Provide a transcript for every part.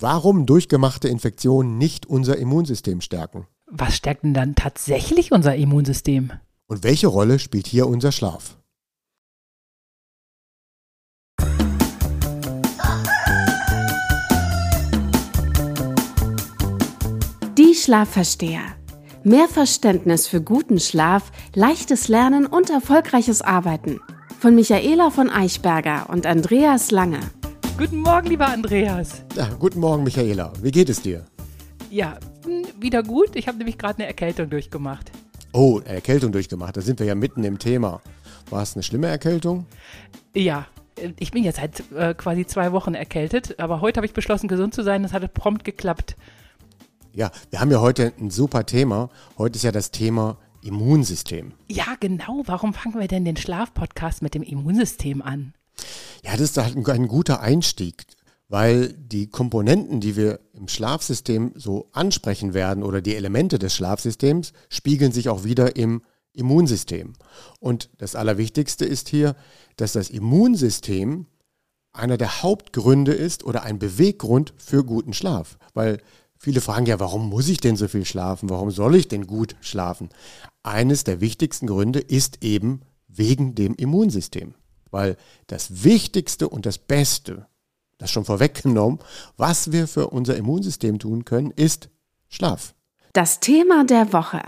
warum durchgemachte Infektionen nicht unser Immunsystem stärken. Was stärkt denn dann tatsächlich unser Immunsystem? Und welche Rolle spielt hier unser Schlaf? Die Schlafversteher. Mehr Verständnis für guten Schlaf, leichtes Lernen und erfolgreiches Arbeiten. Von Michaela von Eichberger und Andreas Lange. Guten Morgen, lieber Andreas. Ja, guten Morgen, Michaela. Wie geht es dir? Ja, hm, wieder gut. Ich habe nämlich gerade eine Erkältung durchgemacht. Oh, Erkältung durchgemacht. Da sind wir ja mitten im Thema. War es eine schlimme Erkältung? Ja, ich bin jetzt seit äh, quasi zwei Wochen erkältet, aber heute habe ich beschlossen, gesund zu sein. Das hatte prompt geklappt. Ja, wir haben ja heute ein super Thema. Heute ist ja das Thema Immunsystem. Ja, genau. Warum fangen wir denn den Schlafpodcast mit dem Immunsystem an? Ja, das ist halt ein, guter Einstieg, weil die Komponenten, die wir im Schlafsystem so ansprechen werden oder die Elemente des Schlafsystems, spiegeln sich auch wieder im Immunsystem. Und das Allerwichtigste ist hier, dass das Immunsystem einer der Hauptgründe ist oder ein Beweggrund für guten Schlaf. Weil Viele fragen ja, warum muss ich denn so viel schlafen? Warum soll ich denn gut schlafen? Eines der wichtigsten Gründe ist eben wegen dem Immunsystem. Weil das Wichtigste und das Beste, das schon vorweggenommen, was wir für unser Immunsystem tun können, ist Schlaf. Das Thema der Woche.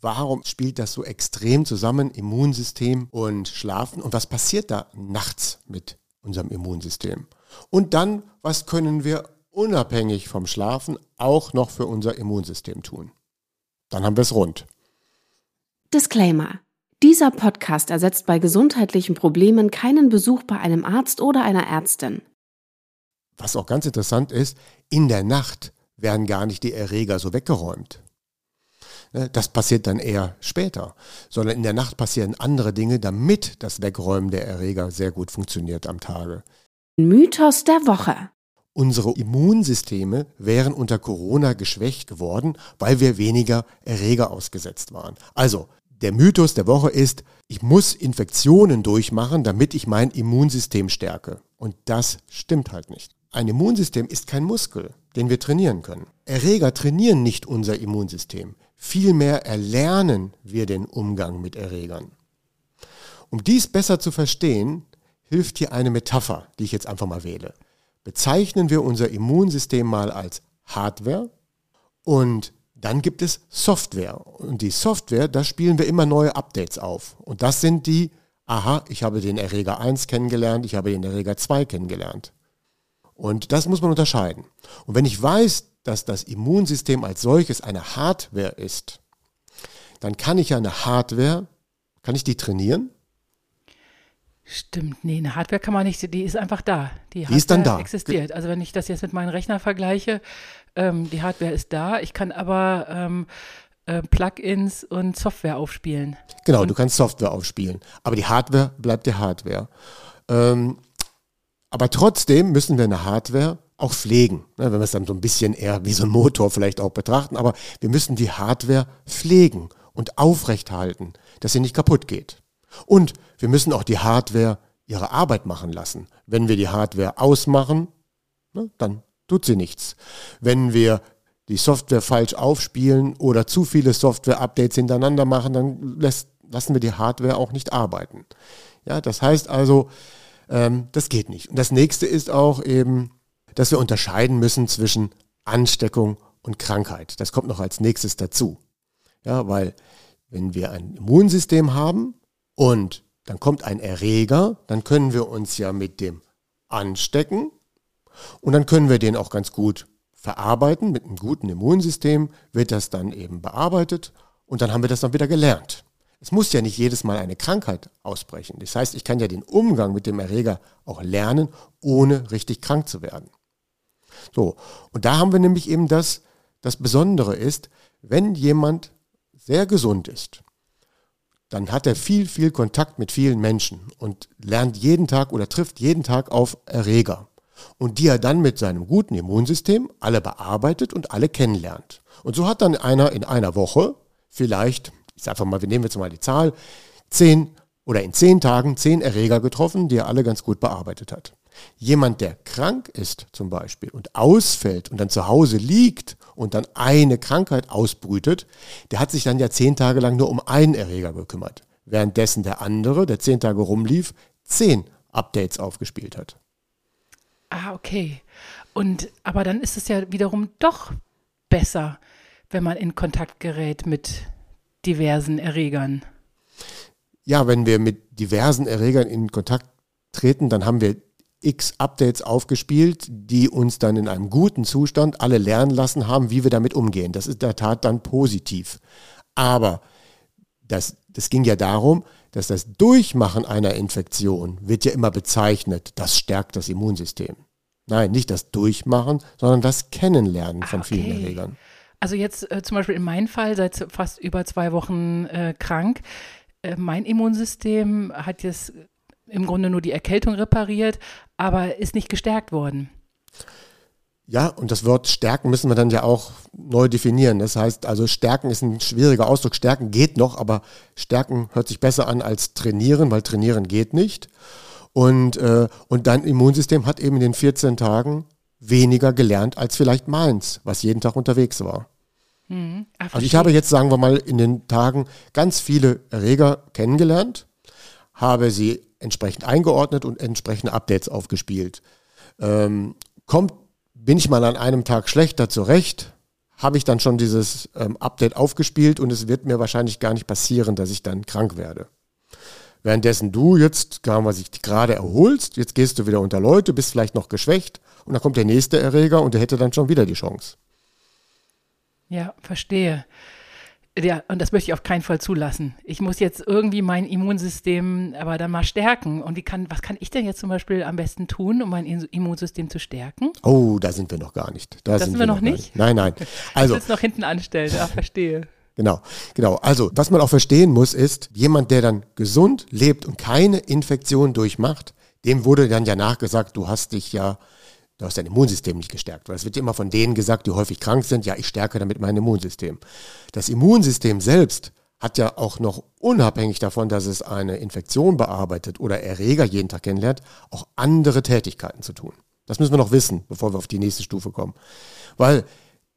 Warum spielt das so extrem zusammen, Immunsystem und Schlafen? Und was passiert da nachts mit unserem Immunsystem? Und dann, was können wir unabhängig vom Schlafen auch noch für unser Immunsystem tun. Dann haben wir es rund. Disclaimer. Dieser Podcast ersetzt bei gesundheitlichen Problemen keinen Besuch bei einem Arzt oder einer Ärztin. Was auch ganz interessant ist, in der Nacht werden gar nicht die Erreger so weggeräumt. Ne, das passiert dann eher später, sondern in der Nacht passieren andere Dinge, damit das Wegräumen der Erreger sehr gut funktioniert am Tage. Mythos der Woche. Unsere Immunsysteme wären unter Corona geschwächt geworden, weil wir weniger Erreger ausgesetzt waren. Also, der Mythos der Woche ist, ich muss Infektionen durchmachen, damit ich mein Immunsystem stärke. Und das stimmt halt nicht. Ein Immunsystem ist kein Muskel, den wir trainieren können. Erreger trainieren nicht unser Immunsystem. Vielmehr erlernen wir den Umgang mit Erregern. Um dies besser zu verstehen, hilft hier eine Metapher, die ich jetzt einfach mal wähle bezeichnen wir unser Immunsystem mal als Hardware und dann gibt es Software. Und die Software, da spielen wir immer neue Updates auf. Und das sind die, aha, ich habe den Erreger 1 kennengelernt, ich habe den Erreger 2 kennengelernt. Und das muss man unterscheiden. Und wenn ich weiß, dass das Immunsystem als solches eine Hardware ist, dann kann ich ja eine Hardware, kann ich die trainieren? Stimmt, nee, eine Hardware kann man nicht, die ist einfach da. Die, die ist dann da. existiert. Also wenn ich das jetzt mit meinem Rechner vergleiche, ähm, die Hardware ist da, ich kann aber ähm, äh, Plugins und Software aufspielen. Genau, und du kannst Software aufspielen, aber die Hardware bleibt die Hardware. Ähm, aber trotzdem müssen wir eine Hardware auch pflegen, ne, wenn wir es dann so ein bisschen eher wie so ein Motor vielleicht auch betrachten, aber wir müssen die Hardware pflegen und aufrechthalten, dass sie nicht kaputt geht. Und wir müssen auch die Hardware ihre Arbeit machen lassen. Wenn wir die Hardware ausmachen, ne, dann tut sie nichts. Wenn wir die Software falsch aufspielen oder zu viele Software-Updates hintereinander machen, dann lässt, lassen wir die Hardware auch nicht arbeiten. Ja, das heißt also, ähm, das geht nicht. Und das nächste ist auch eben, dass wir unterscheiden müssen zwischen Ansteckung und Krankheit. Das kommt noch als nächstes dazu. Ja, weil wenn wir ein Immunsystem haben, und dann kommt ein Erreger, dann können wir uns ja mit dem anstecken und dann können wir den auch ganz gut verarbeiten. Mit einem guten Immunsystem wird das dann eben bearbeitet und dann haben wir das dann wieder gelernt. Es muss ja nicht jedes Mal eine Krankheit ausbrechen. Das heißt, ich kann ja den Umgang mit dem Erreger auch lernen, ohne richtig krank zu werden. So, und da haben wir nämlich eben das, das Besondere ist, wenn jemand sehr gesund ist, dann hat er viel, viel Kontakt mit vielen Menschen und lernt jeden Tag oder trifft jeden Tag auf Erreger. Und die er dann mit seinem guten Immunsystem alle bearbeitet und alle kennenlernt. Und so hat dann einer in einer Woche vielleicht, ich sage einfach mal, wir nehmen jetzt mal die Zahl, zehn oder in zehn Tagen zehn Erreger getroffen, die er alle ganz gut bearbeitet hat. Jemand, der krank ist zum Beispiel und ausfällt und dann zu Hause liegt und dann eine Krankheit ausbrütet, der hat sich dann ja zehn Tage lang nur um einen Erreger gekümmert. Währenddessen der andere, der zehn Tage rumlief, zehn Updates aufgespielt hat. Ah, okay. Und aber dann ist es ja wiederum doch besser, wenn man in Kontakt gerät mit diversen Erregern. Ja, wenn wir mit diversen Erregern in Kontakt treten, dann haben wir x Updates aufgespielt, die uns dann in einem guten Zustand alle lernen lassen haben, wie wir damit umgehen. Das ist in der Tat dann positiv. Aber das, das ging ja darum, dass das Durchmachen einer Infektion wird ja immer bezeichnet, das stärkt das Immunsystem. Nein, nicht das Durchmachen, sondern das Kennenlernen von ah, okay. vielen Erregern. Also jetzt äh, zum Beispiel in meinem Fall, seit fast über zwei Wochen äh, krank. Äh, mein Immunsystem hat jetzt im Grunde nur die Erkältung repariert, aber ist nicht gestärkt worden. Ja, und das Wort stärken müssen wir dann ja auch neu definieren. Das heißt, also stärken ist ein schwieriger Ausdruck. Stärken geht noch, aber stärken hört sich besser an als trainieren, weil trainieren geht nicht. Und, äh, und dein Immunsystem hat eben in den 14 Tagen weniger gelernt als vielleicht meins, was jeden Tag unterwegs war. Mhm. Ach, also ich habe jetzt, sagen wir mal, in den Tagen ganz viele Erreger kennengelernt, habe sie entsprechend eingeordnet und entsprechende Updates aufgespielt. Ähm, kommt, bin ich mal an einem Tag schlechter zurecht, habe ich dann schon dieses ähm, Update aufgespielt und es wird mir wahrscheinlich gar nicht passieren, dass ich dann krank werde. Währenddessen du jetzt, gerade erholst, jetzt gehst du wieder unter Leute, bist vielleicht noch geschwächt und dann kommt der nächste Erreger und der hätte dann schon wieder die Chance. Ja, verstehe. Ja, und das möchte ich auf keinen Fall zulassen. Ich muss jetzt irgendwie mein Immunsystem aber dann mal stärken. Und wie kann, was kann ich denn jetzt zum Beispiel am besten tun, um mein Immunsystem zu stärken? Oh, da sind wir noch gar nicht. Da das sind wir noch, noch nicht? nicht? Nein, nein. Also, ich noch hinten anstellen, ja, verstehe. Genau, genau. Also, was man auch verstehen muss, ist, jemand, der dann gesund lebt und keine Infektion durchmacht, dem wurde dann ja nachgesagt, du hast dich ja Du hast dein Immunsystem nicht gestärkt, weil es wird immer von denen gesagt, die häufig krank sind, ja, ich stärke damit mein Immunsystem. Das Immunsystem selbst hat ja auch noch unabhängig davon, dass es eine Infektion bearbeitet oder Erreger jeden Tag kennenlernt, auch andere Tätigkeiten zu tun. Das müssen wir noch wissen, bevor wir auf die nächste Stufe kommen. Weil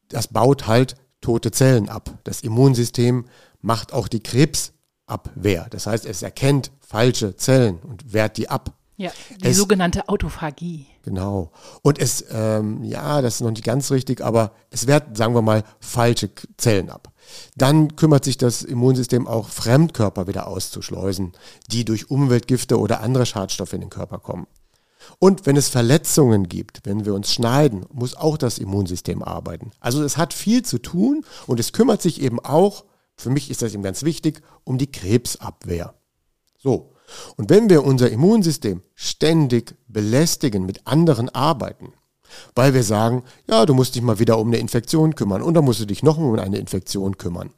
das baut halt tote Zellen ab. Das Immunsystem macht auch die Krebsabwehr. Das heißt, es erkennt falsche Zellen und wehrt die ab. Ja, die es, sogenannte Autophagie. Genau. Und es, ähm, ja, das ist noch nicht ganz richtig, aber es wehrt, sagen wir mal, falsche Zellen ab. Dann kümmert sich das Immunsystem auch, Fremdkörper wieder auszuschleusen, die durch Umweltgifte oder andere Schadstoffe in den Körper kommen. Und wenn es Verletzungen gibt, wenn wir uns schneiden, muss auch das Immunsystem arbeiten. Also es hat viel zu tun und es kümmert sich eben auch, für mich ist das eben ganz wichtig, um die Krebsabwehr. So, und wenn wir unser Immunsystem ständig belästigen mit anderen Arbeiten, weil wir sagen, ja, du musst dich mal wieder um eine Infektion kümmern und dann musst du dich noch um eine Infektion kümmern.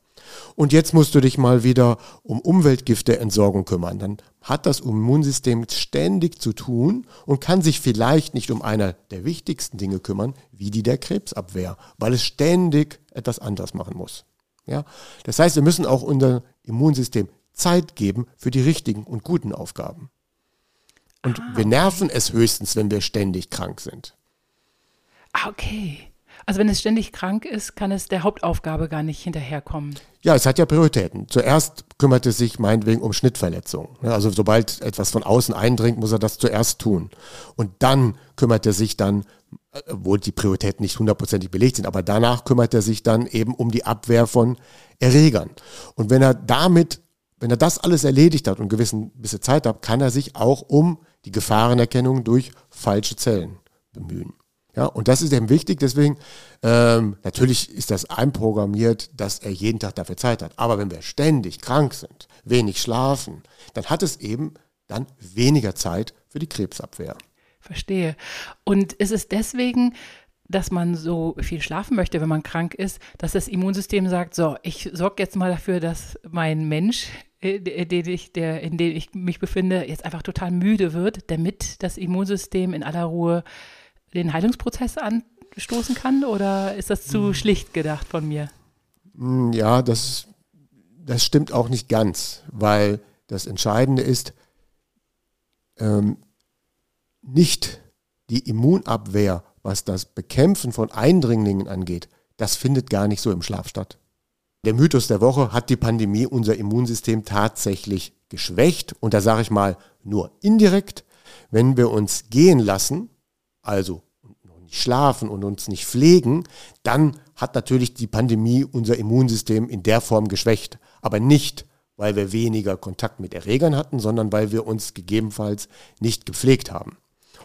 Und jetzt musst du dich mal wieder um Umweltgifteentsorgung kümmern. Dann hat das Immunsystem ständig zu tun und kann sich vielleicht nicht um einer der wichtigsten Dinge kümmern, wie die der Krebsabwehr, weil es ständig etwas anderes machen muss. Ja? Das heißt, wir müssen auch unser Immunsystem Zeit geben für die richtigen und guten Aufgaben. Und ah, wir nerven es höchstens, wenn wir ständig krank sind. Ah, okay. Also wenn es ständig krank ist, kann es der Hauptaufgabe gar nicht hinterherkommen. Ja, es hat ja Prioritäten. Zuerst kümmert es sich meinetwegen um Schnittverletzungen. Also sobald etwas von außen eindringt, muss er das zuerst tun. Und dann kümmert er sich dann, obwohl die Prioritäten nicht hundertprozentig belegt sind, aber danach kümmert er sich dann eben um die Abwehr von Erregern. Und wenn er damit wenn er das alles erledigt hat und gewissen bisschen Zeit hat, kann er sich auch um die Gefahrenerkennung durch falsche Zellen bemühen. Ja, und das ist eben wichtig, deswegen, ähm, natürlich ist das einprogrammiert, dass er jeden Tag dafür Zeit hat. Aber wenn wir ständig krank sind, wenig schlafen, dann hat es eben dann weniger Zeit für die Krebsabwehr. Verstehe. Und ist es deswegen dass man so viel schlafen möchte, wenn man krank ist, dass das Immunsystem sagt, so, ich sorge jetzt mal dafür, dass mein Mensch, den ich, der, in dem ich mich befinde, jetzt einfach total müde wird, damit das Immunsystem in aller Ruhe den Heilungsprozess anstoßen kann? Oder ist das zu hm. schlicht gedacht von mir? Hm, ja, das, das stimmt auch nicht ganz, weil das Entscheidende ist, ähm, nicht die Immunabwehr, was das Bekämpfen von Eindringlingen angeht, das findet gar nicht so im Schlaf statt. Der Mythos der Woche hat die Pandemie unser Immunsystem tatsächlich geschwächt. Und da sage ich mal nur indirekt, wenn wir uns gehen lassen, also nicht schlafen und uns nicht pflegen, dann hat natürlich die Pandemie unser Immunsystem in der Form geschwächt. Aber nicht, weil wir weniger Kontakt mit Erregern hatten, sondern weil wir uns gegebenenfalls nicht gepflegt haben.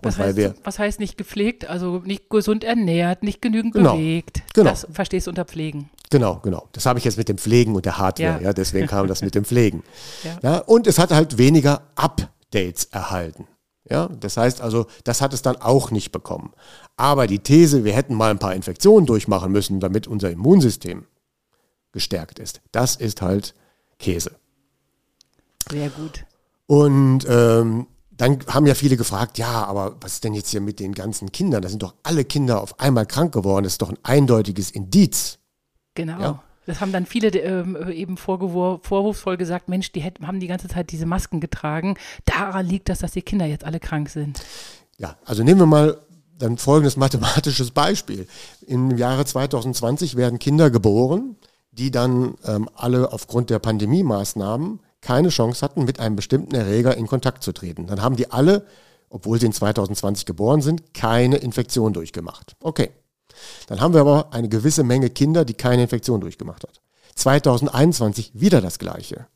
Was heißt, wir, was heißt, nicht gepflegt? Also nicht gesund ernährt, nicht genügend genau, bewegt. Genau. Das verstehst du unter Pflegen. Genau, genau. Das habe ich jetzt mit dem Pflegen und der Hardware. Ja. ja deswegen kam das mit dem Pflegen. Ja. ja. und es hat halt weniger Updates erhalten. Ja, das heißt also, das hat es dann auch nicht bekommen. Aber die These, wir hätten mal ein paar Infektionen durchmachen müssen, damit unser Immunsystem gestärkt ist, das ist halt Käse. Sehr gut. Und ähm, dann haben ja viele gefragt, ja, aber was ist denn jetzt hier mit den ganzen Kindern? Da sind doch alle Kinder auf einmal krank geworden. Das ist doch ein eindeutiges Indiz. Genau. Ja? Das haben dann viele ähm, eben vorwurfsvoll gesagt, Mensch, die hätten, haben die ganze Zeit diese Masken getragen. Daran liegt das, dass die Kinder jetzt alle krank sind. Ja, also nehmen wir mal dann folgendes mathematisches Beispiel. Im Jahre 2020 werden Kinder geboren, die dann ähm, alle aufgrund der Pandemie-Maßnahmen keine Chance hatten, mit einem bestimmten Erreger in Kontakt zu treten. Dann haben die alle, obwohl sie in 2020 geboren sind, keine Infektion durchgemacht. Okay. Dann haben wir aber eine gewisse Menge Kinder, die keine Infektion durchgemacht hat. 2021 wieder das Gleiche.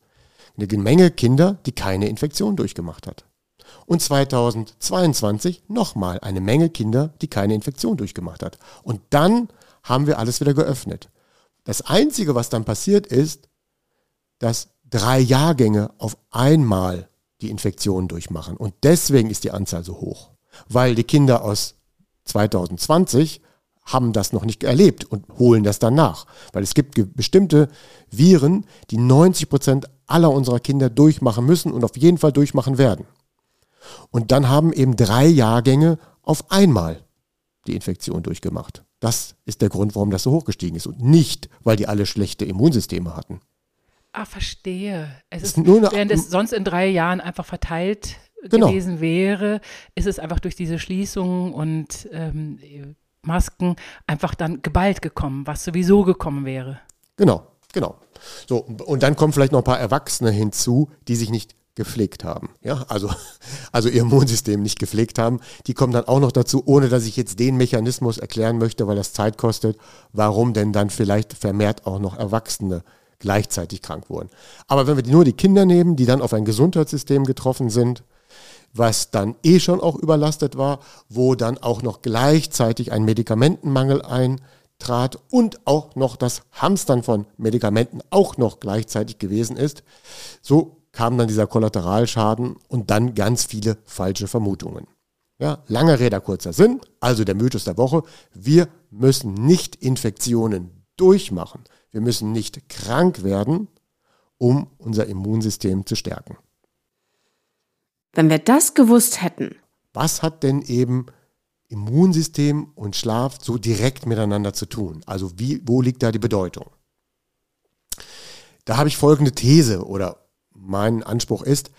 Eine Menge Kinder, die keine Infektion durchgemacht hat. Und 2022 nochmal eine Menge Kinder, die keine Infektion durchgemacht hat. Und dann haben wir alles wieder geöffnet. Das Einzige, was dann passiert ist, dass drei Jahrgänge auf einmal die Infektion durchmachen. Und deswegen ist die Anzahl so hoch. Weil die Kinder aus 2020 haben das noch nicht erlebt und holen das dann nach. Weil es gibt bestimmte Viren, die 90 Prozent aller unserer Kinder durchmachen müssen und auf jeden Fall durchmachen werden. Und dann haben eben drei Jahrgänge auf einmal die Infektion durchgemacht. Das ist der Grund, warum das so hochgestiegen ist und nicht, weil die alle schlechte Immunsysteme hatten. Ah, verstehe. Es ist, nur eine, während es sonst in drei Jahren einfach verteilt genau. gewesen wäre, ist es einfach durch diese Schließungen und ähm, Masken einfach dann geballt gekommen, was sowieso gekommen wäre. Genau, genau. So, und dann kommen vielleicht noch ein paar Erwachsene hinzu, die sich nicht gepflegt haben. Ja, also, also ihr Immunsystem nicht gepflegt haben. Die kommen dann auch noch dazu, ohne dass ich jetzt den Mechanismus erklären möchte, weil das Zeit kostet, warum denn dann vielleicht vermehrt auch noch Erwachsene gleichzeitig krank wurden. Aber wenn wir nur die Kinder nehmen, die dann auf ein Gesundheitssystem getroffen sind, was dann eh schon auch überlastet war, wo dann auch noch gleichzeitig ein Medikamentenmangel eintrat und auch noch das Hamstern von Medikamenten auch noch gleichzeitig gewesen ist, so kam dann dieser Kollateralschaden und dann ganz viele falsche Vermutungen. Ja, lange Rede, kurzer Sinn, also der Mythos der Woche, wir müssen nicht Infektionen durchmachen. Wir müssen nicht krank werden, um unser Immunsystem zu stärken. Wenn wir das gewusst hätten. Was hat denn eben Immunsystem und Schlaf so direkt miteinander zu tun? Also wie, wo liegt da die Bedeutung? Da habe ich folgende These oder mein Anspruch ist,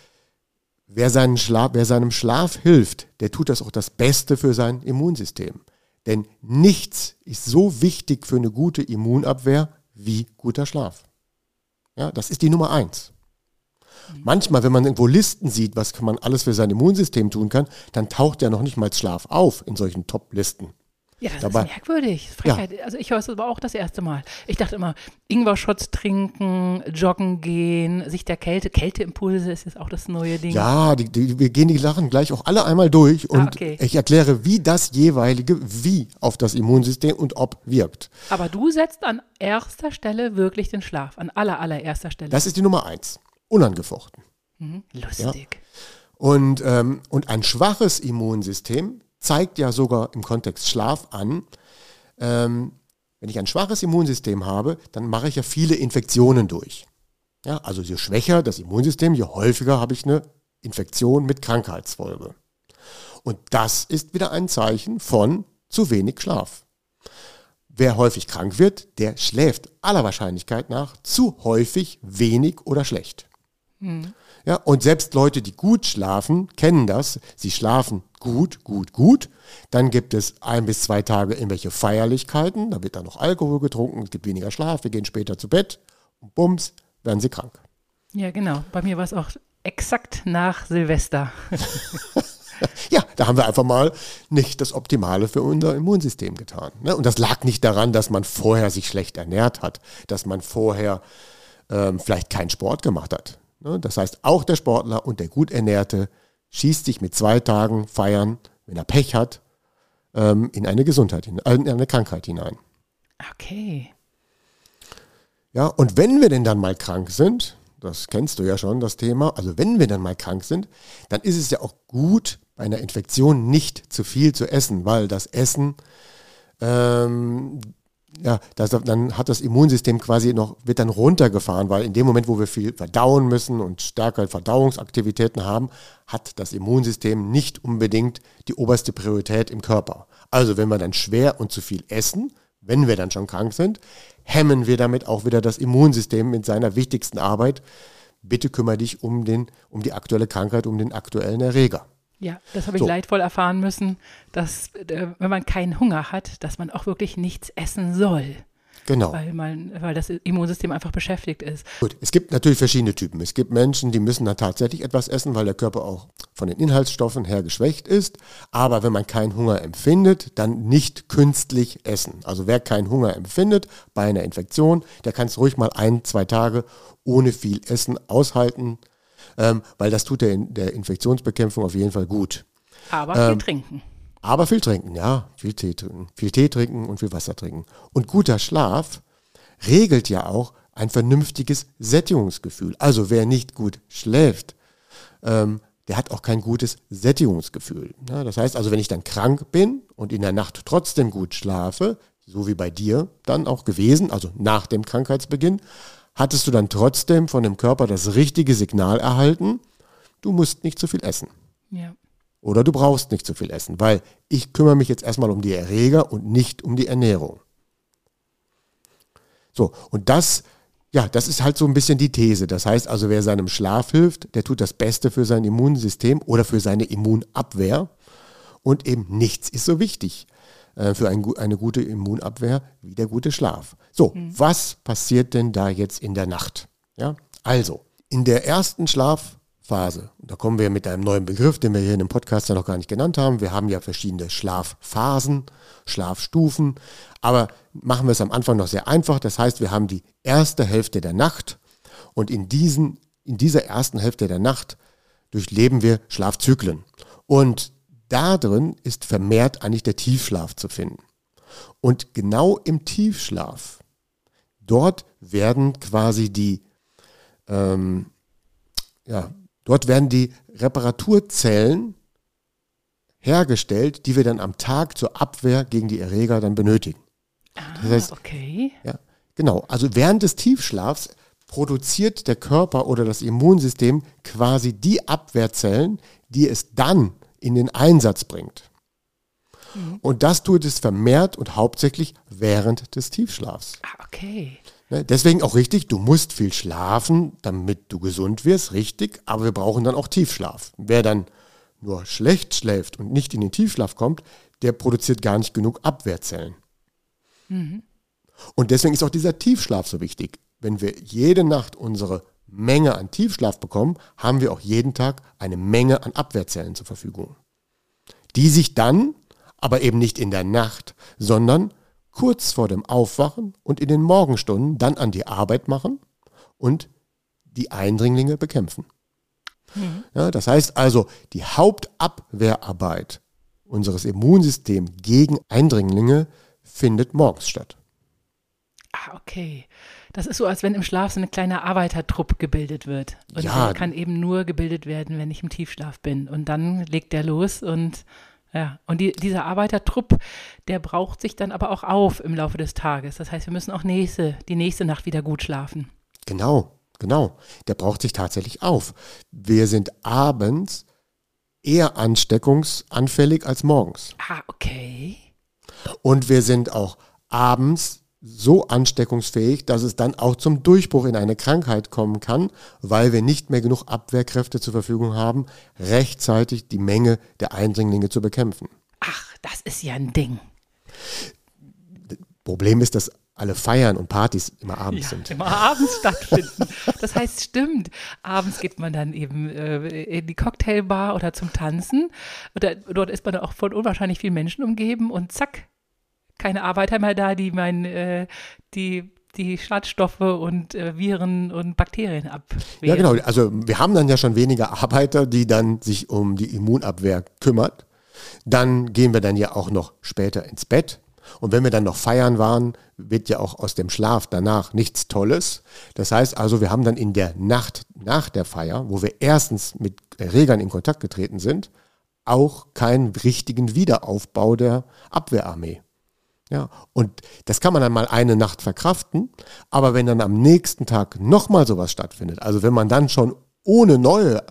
wer, seinen Schlaf, wer seinem Schlaf hilft, der tut das auch das Beste für sein Immunsystem. Denn nichts ist so wichtig für eine gute Immunabwehr wie guter Schlaf. Ja, das ist die Nummer eins. Manchmal, wenn man irgendwo Listen sieht, was man alles für sein Immunsystem tun kann, dann taucht ja noch nicht mal Schlaf auf in solchen Top-Listen. Ja, das Dabei, ist merkwürdig. Ja. Also ich höre es aber auch das erste Mal. Ich dachte immer, Ingwer-Shots trinken, joggen gehen, sich der Kälte, Kälteimpulse ist jetzt auch das neue Ding. Ja, die, die, wir gehen die Sachen gleich auch alle einmal durch ah, und ah, okay. ich erkläre, wie das jeweilige wie auf das Immunsystem und ob wirkt. Aber du setzt an erster Stelle wirklich den Schlaf, an aller, allererster Stelle. Das ist die Nummer eins. Unangefochten. Mhm, lustig. Ja. Und, ähm, und ein schwaches Immunsystem zeigt ja sogar im Kontext Schlaf an, ähm, wenn ich ein schwaches Immunsystem habe, dann mache ich ja viele Infektionen durch. Ja, also je schwächer das Immunsystem, je häufiger habe ich eine Infektion mit Krankheitsfolge. Und das ist wieder ein Zeichen von zu wenig Schlaf. Wer häufig krank wird, der schläft aller Wahrscheinlichkeit nach zu häufig, wenig oder schlecht. Ja, und selbst Leute, die gut schlafen, kennen das. Sie schlafen gut, gut, gut. Dann gibt es ein bis zwei Tage irgendwelche Feierlichkeiten. Da wird dann noch Alkohol getrunken, es gibt weniger Schlaf, wir gehen später zu Bett. Und bums, werden sie krank. Ja, genau. Bei mir war es auch exakt nach Silvester. Ja, da haben wir einfach mal nicht das Optimale für unser Immunsystem getan. Ne? Und das lag nicht daran, dass man vorher sich schlecht ernährt hat, dass man vorher ähm, vielleicht keinen Sport gemacht hat. Ne? Das heißt, auch der Sportler und der gut ernährte schießt sich mit zwei Tagen Feiern, wenn er Pech hat, ähm, in eine Gesundheit, äh, in eine Krankheit hinein. Okay. Ja, und wenn wir denn dann mal krank sind, das kennst du ja schon, das Thema, also wenn wir dann mal krank sind, dann ist es ja auch gut, bei einer Infektion nicht zu viel zu essen, weil das Essen, ähm, ja, das, dann hat das Immunsystem quasi noch, wird dann runtergefahren, weil in dem Moment, wo wir viel verdauen müssen und stärker Verdauungsaktivitäten haben, hat das Immunsystem nicht unbedingt die oberste Priorität im Körper. Also wenn wir dann schwer und zu viel essen, wenn wir dann schon krank sind, hemmen wir damit auch wieder das Immunsystem mit seiner wichtigsten Arbeit. Bitte kümmere dich um, den, um die aktuelle Krankheit, um den aktuellen Erreger. Ja, das habe ich So. leidvoll erfahren müssen, dass äh, wenn man keinen Hunger hat, dass man auch wirklich nichts essen soll, Genau. weil man, weil das Immunsystem einfach beschäftigt ist. Gut, es gibt natürlich verschiedene Typen. Es gibt Menschen, die müssen dann tatsächlich etwas essen, weil der Körper auch von den Inhaltsstoffen her geschwächt ist. Aber wenn man keinen Hunger empfindet, dann nicht künstlich essen. Also wer keinen Hunger empfindet bei einer Infektion, der kann es ruhig mal ein, zwei Tage ohne viel Essen aushalten, ähm, weil das tut der, der Infektionsbekämpfung auf jeden Fall gut. Aber viel Ähm, trinken. Aber viel trinken, ja, viel Tee trinken. Viel Tee trinken und viel Wasser trinken. Und guter Schlaf regelt ja auch ein vernünftiges Sättigungsgefühl. Also wer nicht gut schläft, ähm, der hat auch kein gutes Sättigungsgefühl. Ja, das heißt also, wenn ich dann krank bin und in der Nacht trotzdem gut schlafe, so wie bei dir dann auch gewesen, also nach dem Krankheitsbeginn, hattest du dann trotzdem von dem Körper das richtige Signal erhalten, du musst nicht zu viel essen. Ja. Oder du brauchst nicht so viel essen, weil ich kümmere mich jetzt erstmal um die Erreger und nicht um die Ernährung. So, und das, ja, das ist halt so ein bisschen die These. Das heißt also, wer seinem Schlaf hilft, der tut das Beste für sein Immunsystem oder für seine Immunabwehr. Und eben nichts ist so wichtig äh, für ein, eine gute Immunabwehr wie der gute Schlaf. So, was passiert denn da jetzt in der Nacht? Ja, also, in der ersten Schlafphase, da kommen wir mit einem neuen Begriff, den wir hier in dem Podcast ja noch gar nicht genannt haben. Wir haben ja verschiedene Schlafphasen, Schlafstufen, aber machen wir es am Anfang noch sehr einfach. Das heißt, wir haben die erste Hälfte der Nacht und in, diesen, in dieser ersten Hälfte der Nacht durchleben wir Schlafzyklen. Und da drin ist vermehrt eigentlich der Tiefschlaf zu finden. Und genau im Tiefschlaf, dort werden quasi die, ähm, ja, dort werden die Reparaturzellen hergestellt, die wir dann am Tag zur Abwehr gegen die Erreger dann benötigen. Das heißt, Ah, okay. ja, genau. Also während des Tiefschlafs produziert der Körper oder das Immunsystem quasi die Abwehrzellen, die es dann in den Einsatz bringt. Und das tut es vermehrt und hauptsächlich während des Tiefschlafs. Ah, okay. Ne, Deswegen auch richtig, du musst viel schlafen, damit du gesund wirst, richtig, aber wir brauchen dann auch Tiefschlaf. Wer dann nur schlecht schläft und nicht in den Tiefschlaf kommt, der produziert gar nicht genug Abwehrzellen. Und deswegen ist auch dieser Tiefschlaf so wichtig. Wenn wir jede Nacht unsere Menge an Tiefschlaf bekommen, haben wir auch jeden Tag eine Menge an Abwehrzellen zur Verfügung. Die sich dann, aber eben nicht in der Nacht, sondern kurz vor dem Aufwachen und in den Morgenstunden dann an die Arbeit machen und die Eindringlinge bekämpfen. Ja, das heißt also, die Hauptabwehrarbeit unseres Immunsystems gegen Eindringlinge findet morgens statt. Ah, okay. Das ist so, als wenn im Schlaf so eine kleine Arbeitertrupp gebildet wird. Und Ja. der kann eben nur gebildet werden, wenn ich im Tiefschlaf bin. Und dann legt der los und ja, und die, dieser Arbeitertrupp, der braucht sich dann aber auch auf im Laufe des Tages. Das heißt, wir müssen auch nächste, die nächste Nacht wieder gut schlafen. Genau, genau. Der braucht sich tatsächlich auf. Wir sind abends eher ansteckungsanfällig als morgens. Ah, okay. Und wir sind auch abends so ansteckungsfähig, dass es dann auch zum Durchbruch in eine Krankheit kommen kann, weil wir nicht mehr genug Abwehrkräfte zur Verfügung haben, rechtzeitig die Menge der Eindringlinge zu bekämpfen. Ach, das ist ja ein Ding. Problem ist, dass alle Feiern und Partys immer abends ja, sind. Immer abends stattfinden. Das heißt, stimmt. Abends geht man dann eben äh, in die Cocktailbar oder zum Tanzen. Oder, dort ist man auch von unwahrscheinlich vielen Menschen umgeben und zack, keine Arbeiter mehr da, die mein, äh, die die Schadstoffe und äh, Viren und Bakterien abwehren. Ja, genau. Also wir haben dann ja schon weniger Arbeiter, die dann sich um die Immunabwehr kümmert. Dann gehen wir dann ja auch noch später ins Bett. Und wenn wir dann noch feiern waren, wird ja auch aus dem Schlaf danach nichts Tolles. Das heißt also, wir haben dann in der Nacht nach der Feier, wo wir erstens mit Erregern in Kontakt getreten sind, auch keinen richtigen Wiederaufbau der Abwehrarmee. Ja, und das kann man dann mal eine Nacht verkraften, aber wenn dann am nächsten Tag nochmal sowas stattfindet, also wenn man dann schon ohne neue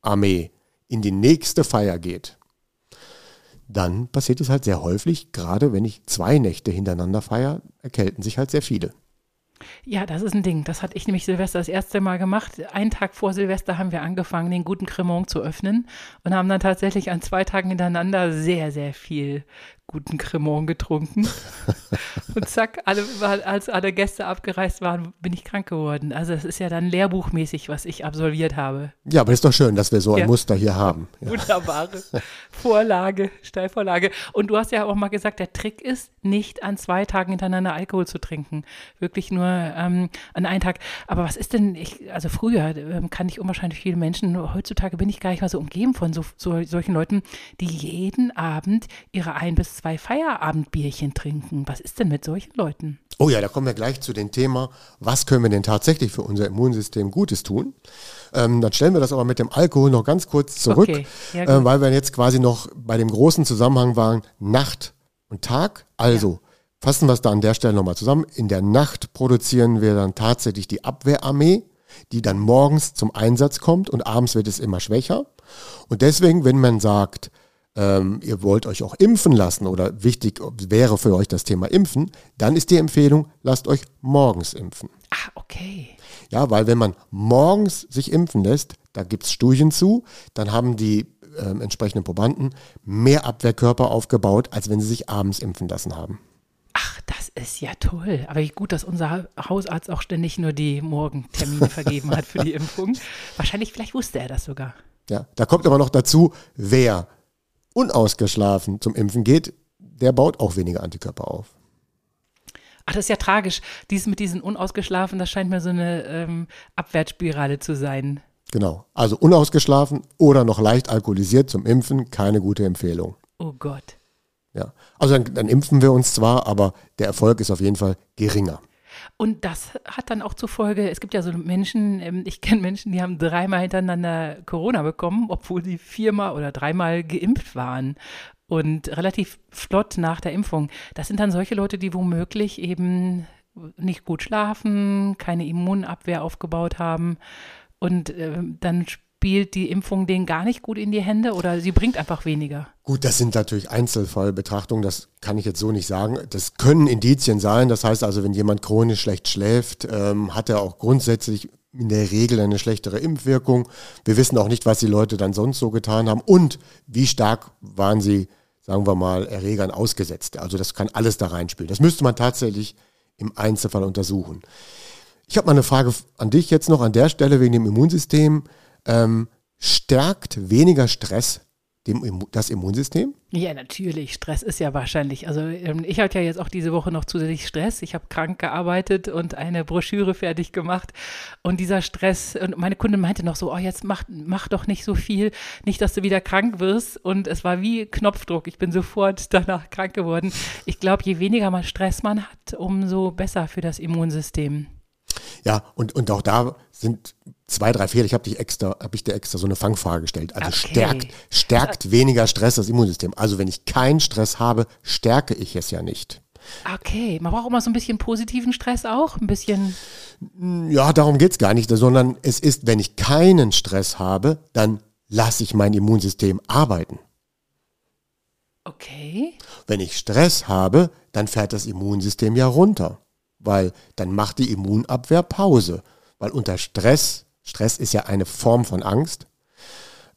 Armee in die nächste Feier geht, dann passiert es halt sehr häufig, gerade wenn ich zwei Nächte hintereinander feiere, erkälten sich halt sehr viele. Ja, das ist ein Ding. Das hatte ich nämlich Silvester das erste Mal gemacht. Einen Tag vor Silvester haben wir angefangen, den guten Cremant zu öffnen und haben dann tatsächlich an zwei Tagen hintereinander sehr, sehr viel guten Cremant getrunken. und zack, alle, als alle Gäste abgereist waren, bin ich krank geworden. Also es ist ja dann lehrbuchmäßig, was ich absolviert habe. Ja, aber ist doch schön, dass wir so ein ja. Muster hier haben. Ja. Wunderbare Vorlage, Steilvorlage. Und du hast ja auch mal gesagt, der Trick ist, nicht an zwei Tagen hintereinander Alkohol zu trinken. Wirklich nur ähm, an einen Tag. Aber was ist denn, ich, also früher ähm, kann ich unwahrscheinlich viele Menschen, heutzutage bin ich gar nicht mal so umgeben von so, so solchen Leuten, die jeden Abend ihre ein bis zwei Feierabendbierchen trinken. Was ist denn mit solchen Leuten? Oh ja, da kommen wir gleich zu dem Thema, was können wir denn tatsächlich für unser Immunsystem Gutes tun? Ähm, dann stellen wir das aber mit dem Alkohol noch ganz kurz zurück, okay. ja, äh, weil wir jetzt quasi noch bei dem großen Zusammenhang waren, Nacht und Tag. Also, ja. fassen wir es da an der Stelle nochmal zusammen. In der Nacht produzieren wir dann tatsächlich die Abwehrarmee, die dann morgens zum Einsatz kommt und abends wird es immer schwächer. Und deswegen, wenn man sagt, ähm, ihr wollt euch auch impfen lassen oder wichtig wäre für euch das Thema Impfen, dann ist die Empfehlung, lasst euch morgens impfen. Ah, okay. Ja, weil wenn man morgens sich impfen lässt, da gibt es Studien zu, dann haben die äh, entsprechenden Probanden mehr Abwehrkörper aufgebaut, als wenn sie sich abends impfen lassen haben. Ach, das ist ja toll. Aber gut, dass unser Hausarzt auch ständig nur die Morgentermine vergeben hat für die Impfung. Wahrscheinlich, vielleicht wusste er das sogar. Ja, da kommt aber noch dazu, wer unausgeschlafen zum Impfen geht, der baut auch weniger Antikörper auf. Ach, das ist ja tragisch. Dies mit diesen unausgeschlafen, das scheint mir so eine ähm, Abwärtsspirale zu sein. Genau. Also unausgeschlafen oder noch leicht alkoholisiert zum Impfen, keine gute Empfehlung. Oh Gott. Ja. Also dann, dann impfen wir uns zwar, aber der Erfolg ist auf jeden Fall geringer. Und das hat dann auch zur Folge, es gibt ja so Menschen, ähm, ich kenne Menschen, die haben dreimal hintereinander Corona bekommen, obwohl sie viermal oder dreimal geimpft waren. Und relativ flott nach der Impfung. Das sind dann solche Leute, die womöglich eben nicht gut schlafen, keine Immunabwehr aufgebaut haben und äh, dann spielt die Impfung denen gar nicht gut in die Hände oder sie bringt einfach weniger? Gut, das sind natürlich Einzelfallbetrachtungen, das kann ich jetzt so nicht sagen. Das können Indizien sein. Das heißt also, wenn jemand chronisch schlecht schläft, ähm, hat er auch grundsätzlich in der Regel eine schlechtere Impfwirkung. Wir wissen auch nicht, was die Leute dann sonst so getan haben und wie stark waren sie, sagen wir mal, Erregern ausgesetzt. Also das kann alles da reinspielen. Das müsste man tatsächlich im Einzelfall untersuchen. Ich habe mal eine Frage an dich jetzt noch an der Stelle wegen dem Immunsystem ähm, stärkt weniger Stress dem, das Immunsystem? Ja, natürlich. Stress ist ja wahrscheinlich. Also ähm, ich hatte ja jetzt auch diese Woche noch zusätzlich Stress. Ich habe krank gearbeitet und eine Broschüre fertig gemacht. Und dieser Stress, und meine Kundin meinte noch so, oh, jetzt mach, mach doch nicht so viel, nicht, dass du wieder krank wirst. Und es war wie Knopfdruck. Ich bin sofort danach krank geworden. Ich glaube, je weniger mal Stress man hat, umso besser für das Immunsystem. Ja, und, und auch da sind zwei, drei Fehler. Ich habe dich extra, habe ich dir extra so eine Fangfrage gestellt. Also okay. stärkt, stärkt weniger Stress das Immunsystem. Also wenn ich keinen Stress habe, stärke ich es ja nicht. Okay, man braucht immer so ein bisschen positiven Stress auch, ein bisschen. Ja, darum geht es gar nicht, sondern es ist, wenn ich keinen Stress habe, dann lasse ich mein Immunsystem arbeiten. Okay. Wenn ich Stress habe, dann fährt das Immunsystem ja runter. Weil dann macht die Immunabwehr Pause. Weil unter Stress, Stress ist ja eine Form von Angst,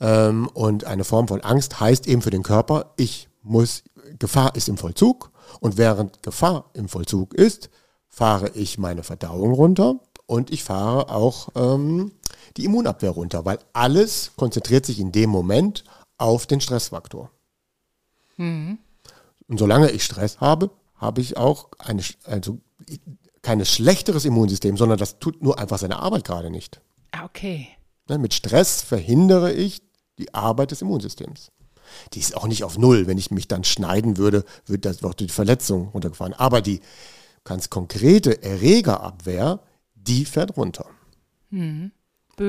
ähm, und eine Form von Angst heißt eben für den Körper, ich muss, Gefahr ist im Vollzug und während Gefahr im Vollzug ist, fahre ich meine Verdauung runter und ich fahre auch ähm, die Immunabwehr runter, weil alles konzentriert sich in dem Moment auf den Stressfaktor. Mhm. Und solange ich Stress habe, habe ich auch eine, also kein schlechteres Immunsystem, sondern das tut nur einfach seine Arbeit gerade nicht. Ah, okay. Ne, mit Stress verhindere ich die Arbeit des Immunsystems. Die ist auch nicht auf Null. Wenn ich mich dann schneiden würde, würde das auch die Verletzung runtergefahren. Aber die ganz konkrete Erregerabwehr, die fährt runter. Mhm.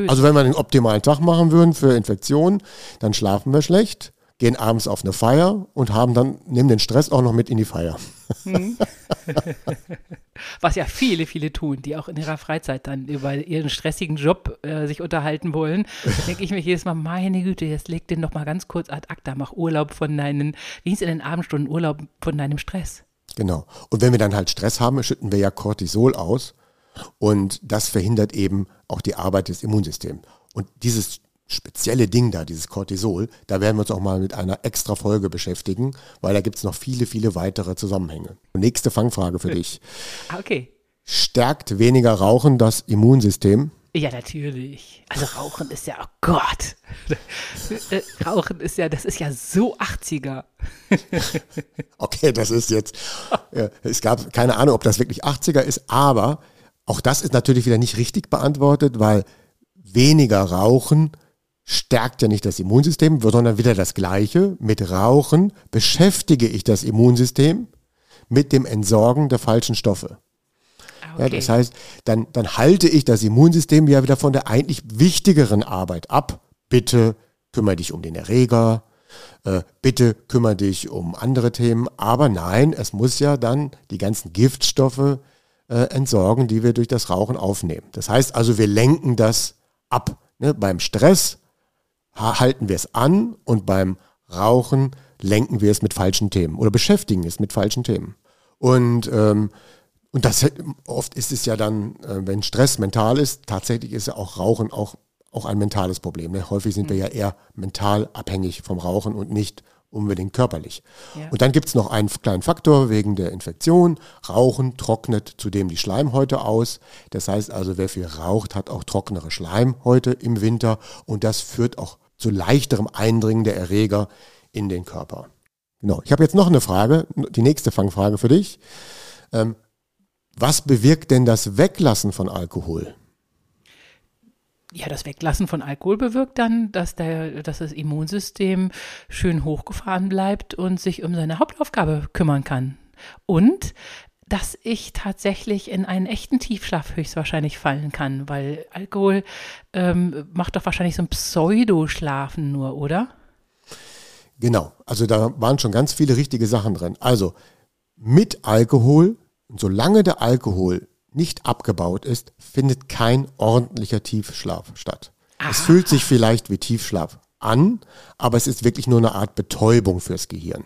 Also wenn wir einen optimalen Tag machen würden für Infektionen, dann schlafen wir schlecht, gehen abends auf eine Feier und haben dann, nehmen den Stress auch noch mit in die Feier. Mhm. Was ja viele, viele tun, die auch in ihrer Freizeit dann über ihren stressigen Job äh, sich unterhalten wollen. Da denke ich mir jedes Mal, meine Güte, jetzt leg den noch mal ganz kurz ad acta, mach Urlaub von deinen, wie hieß in den Abendstunden, Urlaub von deinem Stress. Genau. Und wenn wir dann halt Stress haben, schütten wir ja Cortisol aus. Und das verhindert eben auch die Arbeit des Immunsystems. Und dieses spezielle Ding da, dieses Cortisol, da werden wir uns auch mal mit einer extra Folge beschäftigen, weil da gibt es noch viele, viele weitere Zusammenhänge. Nächste Fangfrage für dich. Ah, okay. Stärkt weniger Rauchen das Immunsystem? Ja, natürlich. Also Rauchen ist ja, oh Gott. Äh, Rauchen ist ja, das ist ja so 80er. okay, das ist jetzt, ja, es gab keine Ahnung, ob das wirklich 80er ist, aber auch das ist natürlich wieder nicht richtig beantwortet, weil weniger Rauchen stärkt ja nicht das Immunsystem, sondern wieder das Gleiche. Mit Rauchen beschäftige ich das Immunsystem mit dem Entsorgen der falschen Stoffe. Okay. Ja, das heißt, dann, dann halte ich das Immunsystem ja wieder von der eigentlich wichtigeren Arbeit ab. Bitte kümmere dich um den Erreger, äh, bitte kümmere dich um andere Themen. Aber nein, es muss ja dann die ganzen Giftstoffe äh, entsorgen, die wir durch das Rauchen aufnehmen. Das heißt also, wir lenken das ab. Ne? Beim Stress halten wir es an und beim Rauchen lenken wir es mit falschen Themen oder beschäftigen es mit falschen Themen. Und, ähm, und das oft ist es ja dann, äh, wenn Stress mental ist, tatsächlich ist ja auch Rauchen auch, auch ein mentales Problem. Ne? Häufig sind wir ja eher mental abhängig vom Rauchen und nicht unbedingt körperlich. Ja. Und dann gibt es noch einen kleinen Faktor wegen der Infektion. Rauchen trocknet zudem die Schleimhäute aus. Das heißt also, wer viel raucht, hat auch trockenere Schleimhäute im Winter und das führt auch zu leichterem Eindringen der Erreger in den Körper. Genau. Ich habe jetzt noch eine Frage, die nächste Fangfrage für dich. Ähm, was bewirkt denn das Weglassen von Alkohol? Ja, das Weglassen von Alkohol bewirkt dann, dass, der, dass das Immunsystem schön hochgefahren bleibt und sich um seine Hauptaufgabe kümmern kann. Und dass ich tatsächlich in einen echten Tiefschlaf höchstwahrscheinlich fallen kann, weil Alkohol ähm, macht doch wahrscheinlich so ein Pseudoschlafen nur, oder? Genau, also da waren schon ganz viele richtige Sachen drin. Also mit Alkohol, solange der Alkohol nicht abgebaut ist, findet kein ordentlicher Tiefschlaf statt. Aha. Es fühlt sich vielleicht wie Tiefschlaf an, aber es ist wirklich nur eine Art Betäubung fürs Gehirn.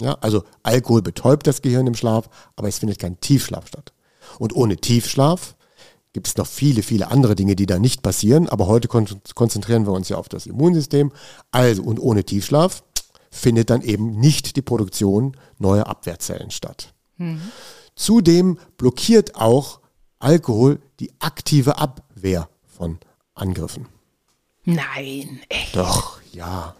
Ja, also Alkohol betäubt das Gehirn im Schlaf, aber es findet kein Tiefschlaf statt. Und ohne Tiefschlaf gibt es noch viele, viele andere Dinge, die da nicht passieren, aber heute kon konzentrieren wir uns ja auf das Immunsystem. Also und ohne Tiefschlaf findet dann eben nicht die Produktion neuer Abwehrzellen statt. Mhm. Zudem blockiert auch Alkohol die aktive Abwehr von Angriffen. Nein, echt? Doch, ja.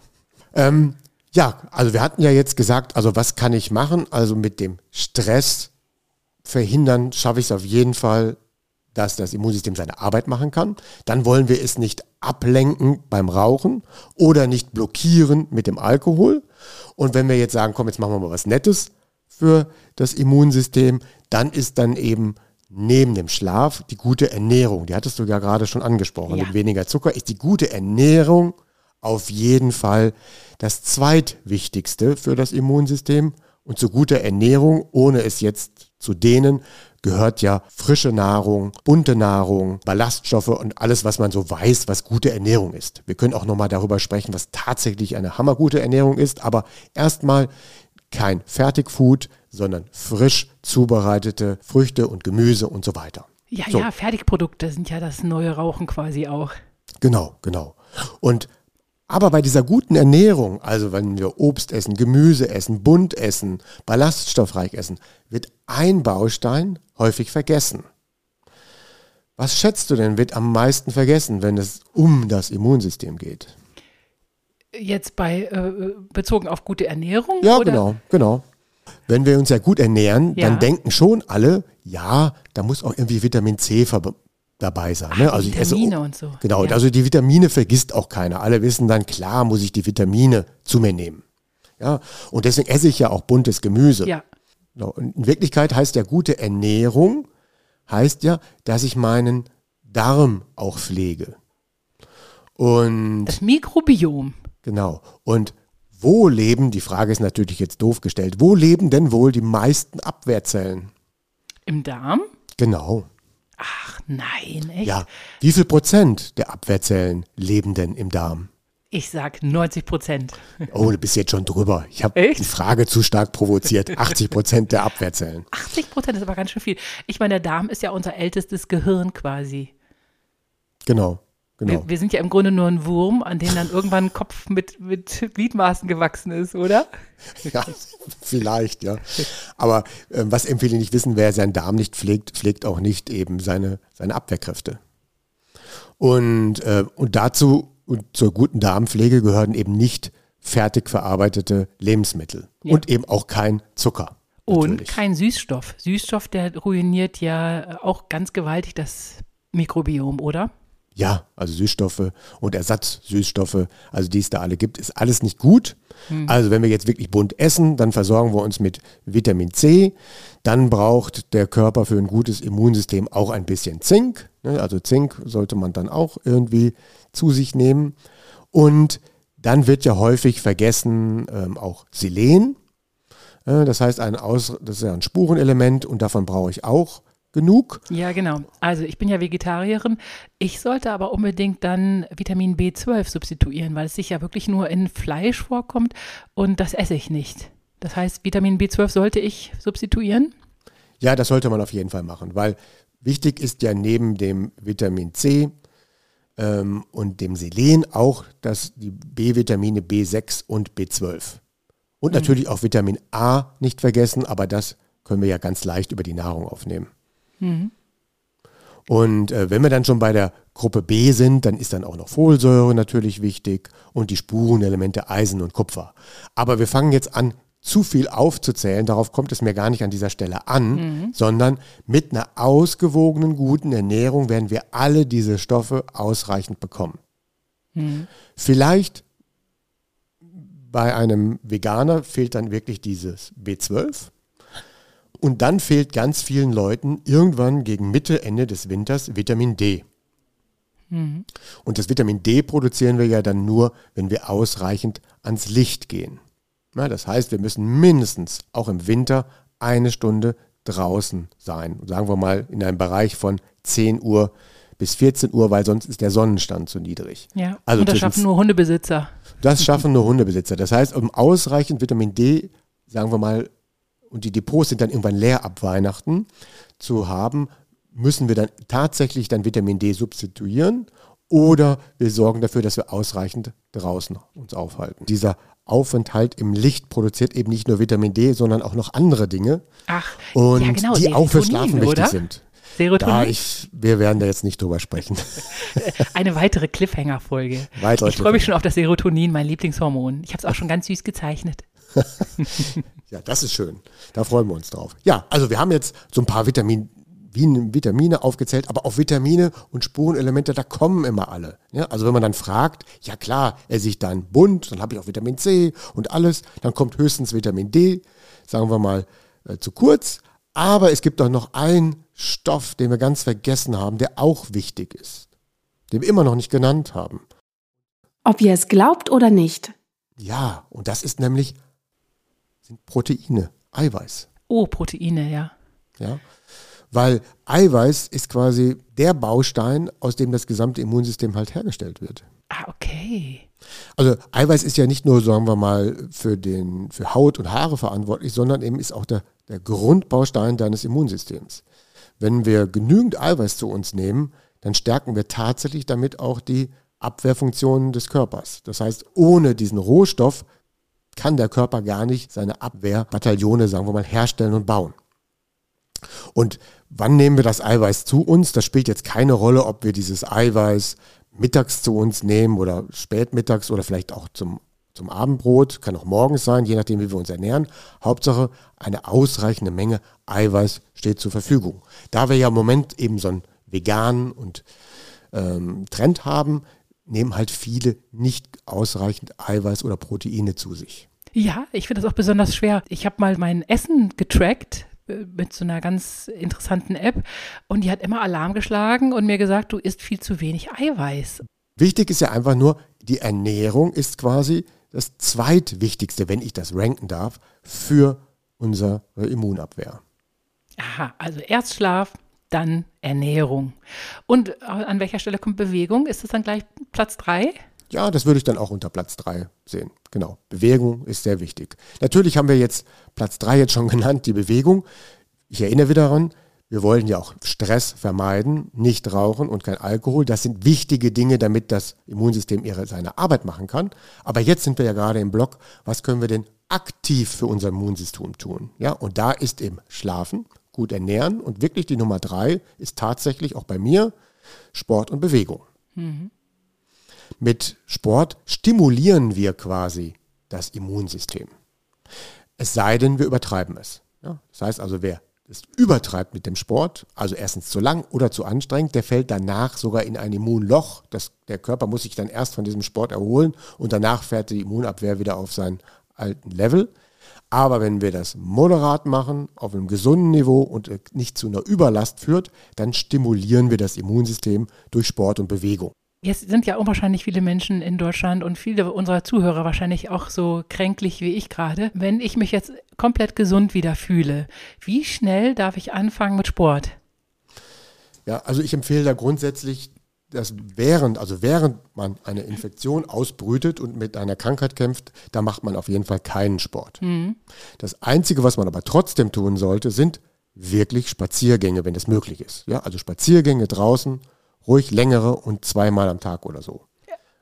Ähm, ja, also wir hatten ja jetzt gesagt, also was kann ich machen? Also mit dem Stress verhindern schaffe ich es auf jeden Fall, dass das Immunsystem seine Arbeit machen kann. Dann wollen wir es nicht ablenken beim Rauchen oder nicht blockieren mit dem Alkohol. Und wenn wir jetzt sagen, komm, jetzt machen wir mal was Nettes für das Immunsystem, dann ist dann eben neben dem Schlaf die gute Ernährung, die hattest du ja gerade schon angesprochen, ja. mit weniger Zucker, ist die gute Ernährung auf jeden Fall das zweitwichtigste für das Immunsystem. Und zu guter Ernährung, ohne es jetzt zu dehnen, gehört ja frische Nahrung, bunte Nahrung, Ballaststoffe und alles, was man so weiß, was gute Ernährung ist. Wir können auch nochmal darüber sprechen, was tatsächlich eine hammergute Ernährung ist, aber erstmal kein Fertigfood, sondern frisch zubereitete Früchte und Gemüse und so weiter. Ja, So. ja, Fertigprodukte sind ja das neue Rauchen quasi auch. Genau, genau. Und aber bei dieser guten Ernährung, also wenn wir Obst essen, Gemüse essen, bunt essen, ballaststoffreich essen, wird ein Baustein häufig vergessen. Was schätzt du denn, wird am meisten vergessen, wenn es um das Immunsystem geht? Jetzt bei äh, bezogen auf gute Ernährung? Ja, oder? genau, genau. Wenn wir uns ja gut ernähren, Ja. dann denken schon alle, ja, da muss auch irgendwie Vitamin C verb- dabei sein. Ne? die ich esse- Vitamine und so. Genau, Ja. also die Vitamine vergisst auch keiner. Alle wissen dann, klar muss ich die Vitamine zu mir nehmen. Ja, und deswegen esse ich ja auch buntes Gemüse. Ja, in Wirklichkeit heißt ja gute Ernährung, heißt ja, dass ich meinen Darm auch pflege. Und das Mikrobiom. Genau. Und wo leben, die Frage ist natürlich jetzt doof gestellt, wo leben denn wohl die meisten Abwehrzellen? Im Darm? Genau. Ach nein, echt? Ja. Wie viel Prozent der Abwehrzellen leben denn im Darm? Ich sag 90 Prozent. Oh, du bist jetzt schon drüber. Ich habe die Frage zu stark provoziert. 80 Prozent der Abwehrzellen. 80 Prozent ist aber ganz schön viel. Ich meine, der Darm ist ja unser ältestes Gehirn quasi. Genau. Genau. Wir, wir sind ja im Grunde nur ein Wurm, an dem dann irgendwann ein Kopf mit, mit Gliedmaßen gewachsen ist, oder? Ja, vielleicht, ja. Aber ähm, was eben viele nicht wissen, wer seinen Darm nicht pflegt, pflegt auch nicht eben seine, seine Abwehrkräfte. Und, äh, und dazu und zur guten Darmpflege gehören eben nicht fertig verarbeitete Lebensmittel Ja. und eben auch kein Zucker. Und natürlich. kein Süßstoff. Süßstoff, der ruiniert ja auch ganz gewaltig das Mikrobiom, oder? Ja, also Süßstoffe und Ersatzsüßstoffe, also die es da alle gibt, ist alles nicht gut. Also wenn wir jetzt wirklich bunt essen, dann versorgen wir uns mit Vitamin C. Dann braucht der Körper für ein gutes Immunsystem auch ein bisschen Zink. ne? Also Zink sollte man dann auch irgendwie zu sich nehmen. Und dann wird ja häufig vergessen ähm, auch Selen. Äh, Das heißt, ein Aus, das ist ja ein Spurenelement und davon brauche ich auch genug. Ja, genau. Also ich bin ja Vegetarierin. Ich sollte aber unbedingt dann Vitamin B12 substituieren, weil es sich ja wirklich nur in Fleisch vorkommt und das esse ich nicht. Das heißt, Vitamin B12 sollte ich substituieren? Ja, das sollte man auf jeden Fall machen, weil wichtig ist ja neben dem Vitamin C ähm, und dem Selen auch dass die B-Vitamine B6 und B12. Und natürlich auch Vitamin A nicht vergessen, aber das können wir ja ganz leicht über die Nahrung aufnehmen. Und äh, wenn wir dann schon bei der Gruppe B sind, dann ist dann auch noch Folsäure natürlich wichtig und die Spurenelemente Eisen und Kupfer. Aber wir fangen jetzt an, zu viel aufzuzählen. Darauf kommt es mir gar nicht an dieser Stelle an, sondern mit einer ausgewogenen, guten Ernährung werden wir alle diese Stoffe ausreichend bekommen. Vielleicht bei einem Veganer fehlt dann wirklich dieses B12. Und dann fehlt ganz vielen Leuten irgendwann gegen Mitte, Ende des Winters Vitamin D. Und das Vitamin D produzieren wir ja dann nur, wenn wir ausreichend ans Licht gehen. Na, das heißt, wir müssen mindestens auch im Winter eine Stunde draußen sein. Sagen wir mal in einem Bereich von 10 Uhr bis 14 Uhr, weil sonst ist der Sonnenstand zu niedrig. Ja. Also und das schaffen nur Hundebesitzer. das schaffen nur Hundebesitzer. Das heißt, um ausreichend Vitamin D, sagen wir mal, und die Depots sind dann irgendwann leer ab Weihnachten, zu haben, müssen wir dann tatsächlich dann Vitamin D substituieren oder wir sorgen dafür, dass wir ausreichend draußen uns aufhalten. Dieser Aufenthalt im Licht produziert eben nicht nur Vitamin D, sondern auch noch andere Dinge Ach, und ja genau, die auch für Schlafen wichtig oder? sind. Serotonin? Da ich, wir werden da jetzt nicht drüber sprechen. Eine weitere Cliffhanger-Folge. Weitere Ich freue mich schon auf das Serotonin, mein Lieblingshormon. Ich habe es auch schon ganz süß gezeichnet. Ja, das ist schön. Da freuen wir uns drauf. Ja, also wir haben jetzt so ein paar Vitamin, Vitamine aufgezählt, aber auch Vitamine und Spurenelemente, da kommen immer alle. Ja, also wenn man dann fragt, ja klar, esse ich dann bunt, dann habe ich auch Vitamin C und alles, dann kommt höchstens Vitamin D, sagen wir mal äh, zu kurz. Aber es gibt auch noch einen Stoff, den wir ganz vergessen haben, der auch wichtig ist, den wir immer noch nicht genannt haben. Ob ihr es glaubt oder nicht. Ja, und das ist nämlich sind Proteine, Eiweiß. Oh, Proteine, ja. Ja? Weil Eiweiß ist quasi der Baustein, aus dem das gesamte Immunsystem halt hergestellt wird. Ah, okay. Also Eiweiß ist ja nicht nur, sagen wir mal, für, den, für Haut und Haare verantwortlich, sondern eben ist auch der der Grundbaustein deines Immunsystems. Wenn wir genügend Eiweiß zu uns nehmen, dann stärken wir tatsächlich damit auch die Abwehrfunktionen des Körpers. Das heißt, ohne diesen Rohstoff kann der Körper gar nicht seine Abwehrbataillone, sagen wir mal, herstellen und bauen. Und wann nehmen wir das Eiweiß zu uns? Das spielt jetzt keine Rolle, ob wir dieses Eiweiß mittags zu uns nehmen oder spätmittags oder vielleicht auch zum, zum Abendbrot, kann auch morgens sein, je nachdem, wie wir uns ernähren. Hauptsache, eine ausreichende Menge Eiweiß steht zur Verfügung. Da wir ja im Moment eben so einen veganen und ähm, Trend haben, nehmen halt viele nicht ausreichend Eiweiß oder Proteine zu sich. Ja, ich finde das auch besonders schwer. Ich habe mal mein Essen getrackt äh, mit so einer ganz interessanten App und die hat immer Alarm geschlagen und mir gesagt, du isst viel zu wenig Eiweiß. Wichtig ist ja einfach nur, die Ernährung ist quasi das zweitwichtigste, wenn ich das ranken darf, für unsere Immunabwehr. Aha, also erst Schlaf, dann Ernährung. Und äh, an welcher Stelle kommt Bewegung? Ist das dann gleich Platz 3? Ja, das würde ich dann auch unter Platz 3 sehen. Genau. Bewegung ist sehr wichtig. Natürlich haben wir jetzt Platz 3 jetzt schon genannt, die Bewegung. Ich erinnere wieder daran, wir wollen ja auch Stress vermeiden, nicht rauchen und kein Alkohol. Das sind wichtige Dinge, damit das Immunsystem ihre, seine Arbeit machen kann. Aber jetzt sind wir ja gerade im Block, was können wir denn aktiv für unser Immunsystem tun? Ja, und da ist eben Schlafen, gut ernähren und wirklich die Nummer drei ist tatsächlich auch bei mir Sport und Bewegung. Mhm. Mit Sport stimulieren wir quasi das Immunsystem. Es sei denn, wir übertreiben es. Ja, das heißt also, wer es übertreibt mit dem Sport, also erstens zu lang oder zu anstrengend, der fällt danach sogar in ein Immunloch. Das, der Körper muss sich dann erst von diesem Sport erholen und danach fährt die Immunabwehr wieder auf seinen alten Level. Aber wenn wir das moderat machen, auf einem gesunden Niveau und nicht zu einer Überlast führt, dann stimulieren wir das Immunsystem durch Sport und Bewegung. Jetzt sind ja unwahrscheinlich viele Menschen in Deutschland und viele unserer Zuhörer wahrscheinlich auch so kränklich wie ich gerade. Wenn ich mich jetzt komplett gesund wieder fühle, wie schnell darf ich anfangen mit Sport? Ja, also ich empfehle da grundsätzlich, dass während, also während man eine Infektion ausbrütet und mit einer Krankheit kämpft, da macht man auf jeden Fall keinen Sport. Mhm. Das Einzige, was man aber trotzdem tun sollte, sind wirklich Spaziergänge, wenn das möglich ist. Ja, also Spaziergänge draußen ruhig längere und zweimal am Tag oder so.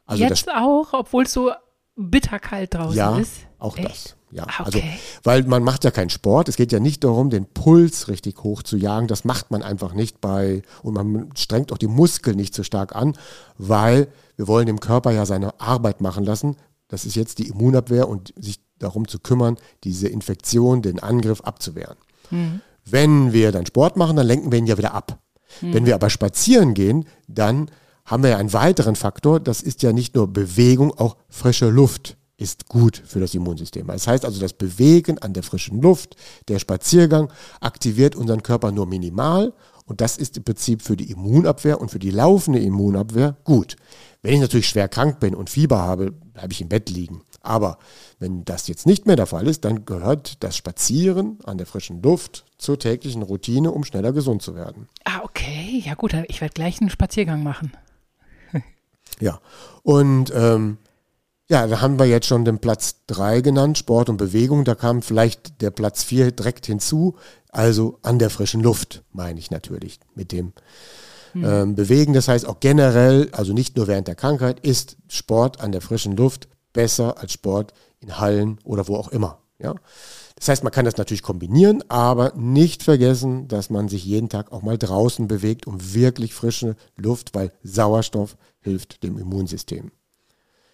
Also Jetzt auch, obwohl es so bitterkalt draußen ja, ist? auch Echt? das. Ja, ah, also, okay. also, weil man macht ja keinen Sport. Es geht ja nicht darum, den Puls richtig hoch zu jagen. Das macht man einfach nicht bei, und man strengt auch die Muskeln nicht so stark an, weil wir wollen dem Körper ja seine Arbeit machen lassen. Das ist jetzt die Immunabwehr und sich darum zu kümmern, diese Infektion, den Angriff abzuwehren. Mhm. Wenn wir dann Sport machen, dann lenken wir ihn ja wieder ab. Hm. Wenn wir aber spazieren gehen, dann haben wir ja einen weiteren Faktor, das ist ja nicht nur Bewegung, auch frische Luft ist gut für das Immunsystem. Das heißt also, das Bewegen an der frischen Luft, der Spaziergang aktiviert unseren Körper nur minimal und das ist im Prinzip für die Immunabwehr und für die laufende Immunabwehr gut. Wenn ich natürlich schwer krank bin und Fieber habe, bleibe ich im Bett liegen. Aber wenn das jetzt nicht mehr der Fall ist, dann gehört das Spazieren an der frischen Luft zur täglichen Routine, um schneller gesund zu werden. Ah, okay. Ja gut, ich werde gleich einen Spaziergang machen. ja, und ähm, ja, da haben wir jetzt schon den Platz 3 genannt, Sport und Bewegung. Da kam vielleicht der Platz 4 direkt hinzu, also an der frischen Luft, meine ich natürlich, mit dem hm. ähm, Bewegen. Das heißt auch generell, also nicht nur während der Krankheit, ist Sport an der frischen Luft besser als Sport in Hallen oder wo auch immer. Ja? Das heißt, man kann das natürlich kombinieren, aber nicht vergessen, dass man sich jeden Tag auch mal draußen bewegt, um wirklich frische Luft, weil Sauerstoff hilft dem Immunsystem.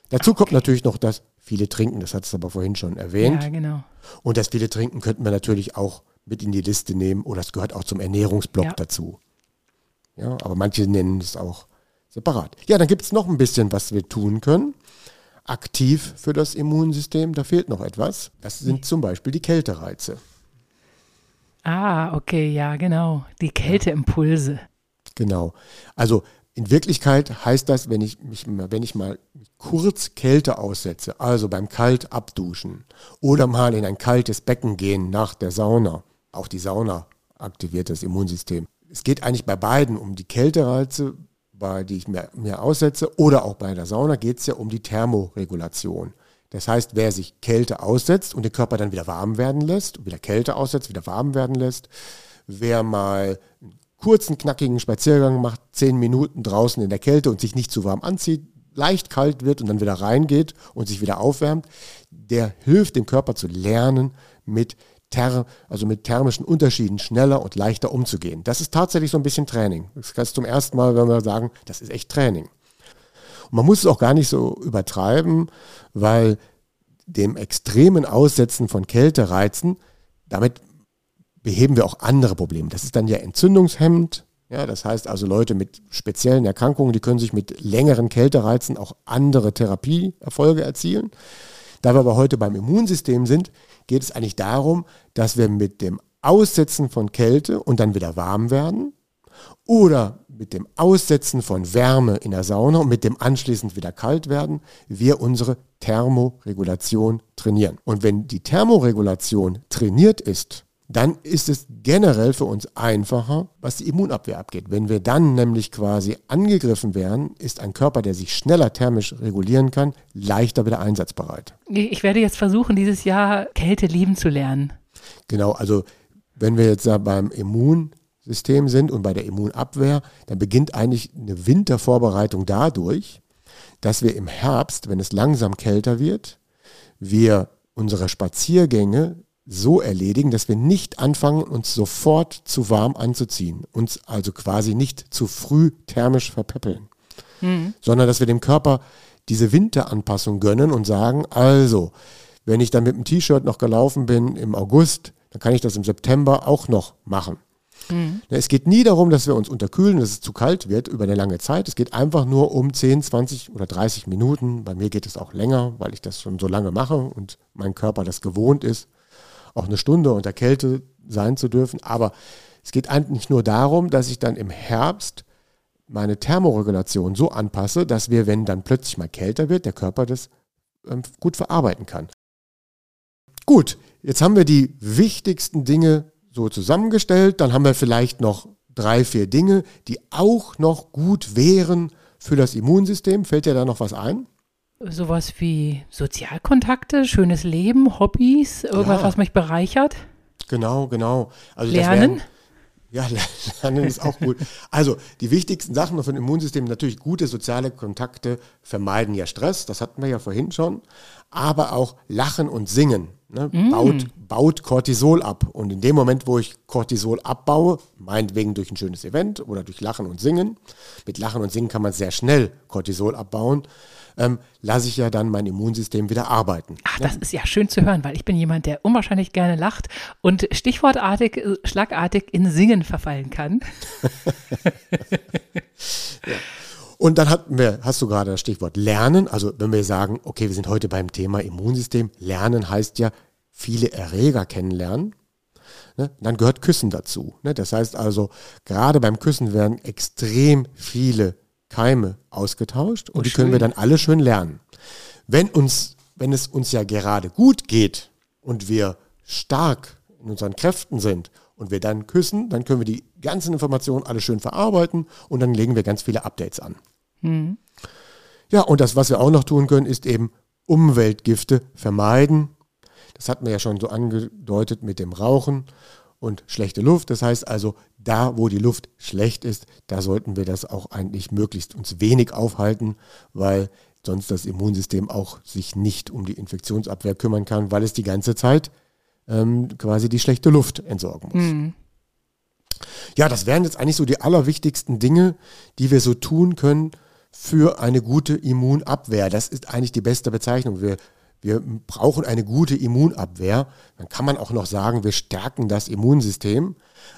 Dazu okay. kommt natürlich noch das viele Trinken, das hat es aber vorhin schon erwähnt. Ja, genau. Und das viele Trinken könnten wir natürlich auch mit in die Liste nehmen oder es gehört auch zum Ernährungsblock ja. dazu. Ja, aber manche nennen es auch separat. Ja, dann gibt es noch ein bisschen, was wir tun können aktiv für das Immunsystem. Da fehlt noch etwas. Das sind zum Beispiel die Kältereize. Ah, okay, ja, genau. Die Kälteimpulse. Genau. Also in Wirklichkeit heißt das, wenn ich mich, wenn ich mal kurz Kälte aussetze, also beim Kalt abduschen oder mal in ein kaltes Becken gehen nach der Sauna, auch die Sauna aktiviert das Immunsystem. Es geht eigentlich bei beiden um die Kältereize, bei, die ich mir, mir aussetze, oder auch bei der Sauna geht es ja um die Thermoregulation. Das heißt, wer sich Kälte aussetzt und den Körper dann wieder warm werden lässt, wieder Kälte aussetzt, wieder warm werden lässt, wer mal kurzen, knackigen Spaziergang macht, zehn Minuten draußen in der Kälte und sich nicht zu warm anzieht, leicht kalt wird und dann wieder reingeht und sich wieder aufwärmt, der hilft dem Körper zu lernen, mit Ther also mit thermischen Unterschieden schneller und leichter umzugehen. Das ist tatsächlich so ein bisschen Training. Das ist zum ersten Mal, wenn wir sagen, das ist echt Training. Und man muss es auch gar nicht so übertreiben, weil dem extremen Aussetzen von Kältereizen, damit beheben wir auch andere Probleme. Das ist dann ja entzündungshemmend. Ja, das heißt also Leute mit speziellen Erkrankungen, die können sich mit längeren Kältereizen auch andere Therapieerfolge erzielen. Da wir aber heute beim Immunsystem sind, geht es eigentlich darum, dass wir mit dem Aussetzen von Kälte und dann wieder warm werden oder mit dem Aussetzen von Wärme in der Sauna und mit dem anschließend wieder kalt werden, wir unsere Thermoregulation trainieren. Und wenn die Thermoregulation trainiert ist, dann ist es generell für uns einfacher, was die Immunabwehr abgeht. Wenn wir dann nämlich quasi angegriffen werden, ist ein Körper, der sich schneller thermisch regulieren kann, leichter wieder einsatzbereit. Ich werde jetzt versuchen, dieses Jahr Kälte lieben zu lernen. Genau, also wenn wir jetzt da beim Immunsystem sind und bei der Immunabwehr, dann beginnt eigentlich eine Wintervorbereitung dadurch, dass wir im Herbst, wenn es langsam kälter wird, wir unsere Spaziergänge so erledigen, dass wir nicht anfangen, uns sofort zu warm anzuziehen, uns also quasi nicht zu früh thermisch verpeppeln, mhm. sondern dass wir dem Körper diese Winteranpassung gönnen und sagen, also, wenn ich dann mit dem T-Shirt noch gelaufen bin im August, dann kann ich das im September auch noch machen. Mhm. Es geht nie darum, dass wir uns unterkühlen, dass es zu kalt wird über eine lange Zeit. Es geht einfach nur um 10, 20 oder 30 Minuten. Bei mir geht es auch länger, weil ich das schon so lange mache und mein Körper das gewohnt ist auch eine Stunde unter Kälte sein zu dürfen. Aber es geht eigentlich nur darum, dass ich dann im Herbst meine Thermoregulation so anpasse, dass wir, wenn dann plötzlich mal kälter wird, der Körper das ähm, gut verarbeiten kann. Gut, jetzt haben wir die wichtigsten Dinge so zusammengestellt. Dann haben wir vielleicht noch drei, vier Dinge, die auch noch gut wären für das Immunsystem. Fällt dir da noch was ein? Sowas wie Sozialkontakte, schönes Leben, Hobbys, irgendwas, ja. was mich bereichert? Genau, genau. Also Lernen? ja, Lernen ist auch gut. Also die wichtigsten Sachen für ein Immunsystem natürlich gute soziale Kontakte vermeiden ja Stress, das hatten wir ja vorhin schon, aber auch Lachen und Singen ne, mm. baut, baut Cortisol ab. Und in dem Moment, wo ich Cortisol abbaue, meinetwegen durch ein schönes Event oder durch Lachen und Singen, mit Lachen und Singen kann man sehr schnell Cortisol abbauen, ähm, lasse ich ja dann mein Immunsystem wieder arbeiten. Ach, das ist ja schön zu hören, weil ich bin jemand, der unwahrscheinlich gerne lacht und stichwortartig, äh, schlagartig in Singen verfallen kann. ja. Und dann hatten wir, hast du gerade das Stichwort Lernen. Also wenn wir sagen, okay, wir sind heute beim Thema Immunsystem. Lernen heißt ja viele Erreger kennenlernen. Ne? Dann gehört Küssen dazu. Ne? Das heißt also, gerade beim Küssen werden extrem viele Keime ausgetauscht und oh, die können wir dann alle schön lernen. Wenn uns, wenn es uns ja gerade gut geht und wir stark in unseren Kräften sind und wir dann küssen, dann können wir die ganzen Informationen alle schön verarbeiten und dann legen wir ganz viele Updates an. Mhm. Ja, und das, was wir auch noch tun können, ist eben Umweltgifte vermeiden. Das hatten wir ja schon so angedeutet mit dem Rauchen und schlechte Luft. Das heißt also, da wo die Luft schlecht ist, da sollten wir das auch eigentlich möglichst uns wenig aufhalten, weil sonst das Immunsystem auch sich nicht um die Infektionsabwehr kümmern kann, weil es die ganze Zeit ähm, quasi die schlechte Luft entsorgen muss. Mhm. Ja, das wären jetzt eigentlich so die allerwichtigsten Dinge, die wir so tun können für eine gute Immunabwehr. Das ist eigentlich die beste Bezeichnung. Wir wir brauchen eine gute Immunabwehr. Dann kann man auch noch sagen, wir stärken das Immunsystem.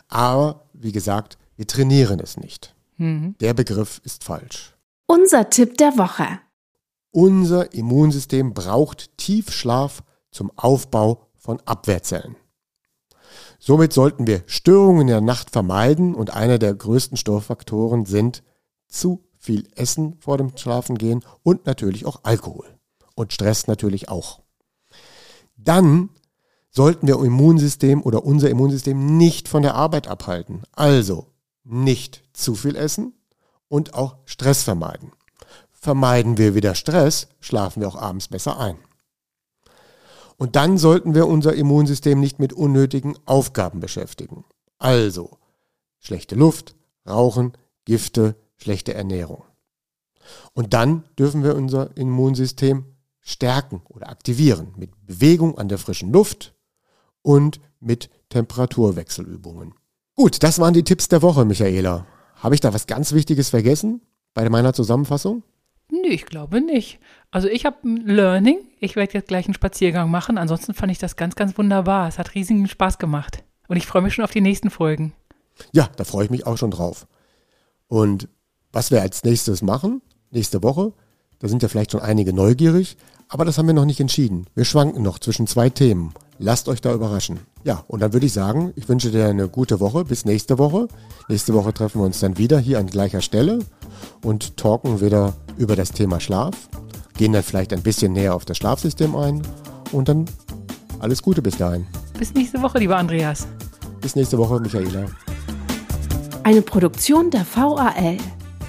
Aber wie gesagt, wir trainieren es nicht. Mhm. Der Begriff ist falsch. Unser Tipp der Woche. Unser Immunsystem braucht Tiefschlaf zum Aufbau von Abwehrzellen. Somit sollten wir Störungen in der Nacht vermeiden und einer der größten Störfaktoren sind zu viel Essen vor dem Schlafengehen und natürlich auch Alkohol und Stress natürlich auch. Dann sollten wir Immunsystem oder unser Immunsystem nicht von der Arbeit abhalten. Also nicht zu viel essen und auch Stress vermeiden. Vermeiden wir wieder Stress, schlafen wir auch abends besser ein. Und dann sollten wir unser Immunsystem nicht mit unnötigen Aufgaben beschäftigen. Also schlechte Luft, Rauchen, Gifte, schlechte Ernährung. Und dann dürfen wir unser Immunsystem stärken oder aktivieren mit Bewegung an der frischen Luft und mit Temperaturwechselübungen. Gut, das waren die Tipps der Woche, Michaela. Habe ich da was ganz Wichtiges vergessen bei meiner Zusammenfassung? Nee, ich glaube nicht. Also ich habe ein Learning. Ich werde jetzt gleich einen Spaziergang machen. Ansonsten fand ich das ganz, ganz wunderbar. Es hat riesigen Spaß gemacht. Und ich freue mich schon auf die nächsten Folgen. Ja, da freue ich mich auch schon drauf. Und was wir als nächstes machen, nächste Woche, da sind ja vielleicht schon einige neugierig, aber das haben wir noch nicht entschieden. Wir schwanken noch zwischen zwei Themen. Lasst euch da überraschen. Ja, und dann würde ich sagen, ich wünsche dir eine gute Woche. Bis nächste Woche. Nächste Woche treffen wir uns dann wieder hier an gleicher Stelle und talken wieder über das Thema Schlaf. Gehen dann vielleicht ein bisschen näher auf das Schlafsystem ein. Und dann alles Gute bis dahin. Bis nächste Woche, lieber Andreas. Bis nächste Woche, Michaela. Eine Produktion der VAL.